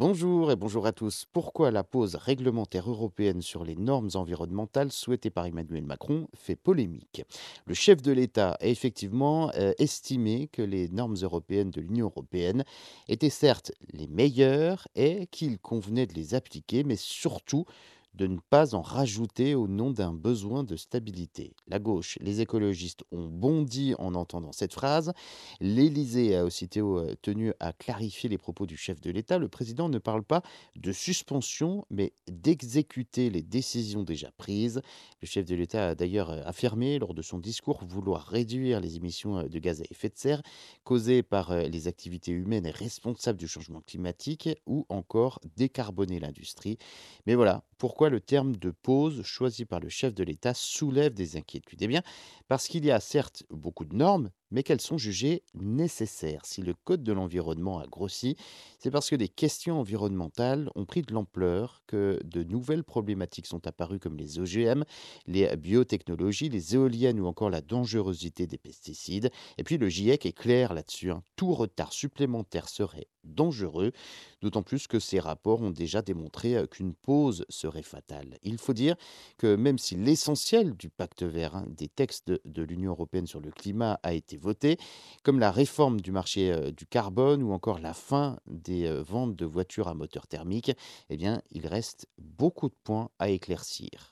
Bonjour et bonjour à tous. Pourquoi la pause réglementaire européenne sur les normes environnementales souhaitée par Emmanuel Macron fait polémique? Le chef de l'État a effectivement euh, estimé que les normes européennes de l'Union européenne étaient certes les meilleures et qu'il convenait de les appliquer, mais surtout de ne pas en rajouter au nom d'un besoin de stabilité. La gauche, les écologistes ont bondi en entendant cette phrase. L'Élysée a aussitôt euh, tenu à clarifier les propos du chef de l'État. Le président ne parle pas de suspension, mais d'exécuter les décisions déjà prises. Le chef de l'État a d'ailleurs euh, affirmé lors de son discours vouloir réduire les émissions euh, de gaz à effet de serre causées par les activités humaines et responsables du changement climatique ou encore décarboner l'industrie. Mais voilà, pourquoi le terme de pause choisi par le chef de l'État soulève des inquiétudes? Eh bien, parce qu'il y a certes beaucoup de normes, mais qu'elles sont jugées nécessaires. Si le Code de l'environnement a grossi, c'est parce que des questions environnementales ont pris de l'ampleur, que de nouvelles problématiques sont apparues comme les OGM, les biotechnologies, les éoliennes ou encore la dangerosité des pesticides. Et puis le GIEC est clair là-dessus, hein. tout retard supplémentaire serait dangereux, d'autant plus que ces rapports ont déjà démontré euh, qu'une pause serait fatale. Il faut dire que même si l'essentiel du pacte vert, hein, des textes de l'Union européenne sur le climat a été voté, comme la réforme du marché euh, du carbone ou encore la fin des euh, ventes de voitures à moteur thermique, eh bien, il reste beaucoup de points à éclaircir.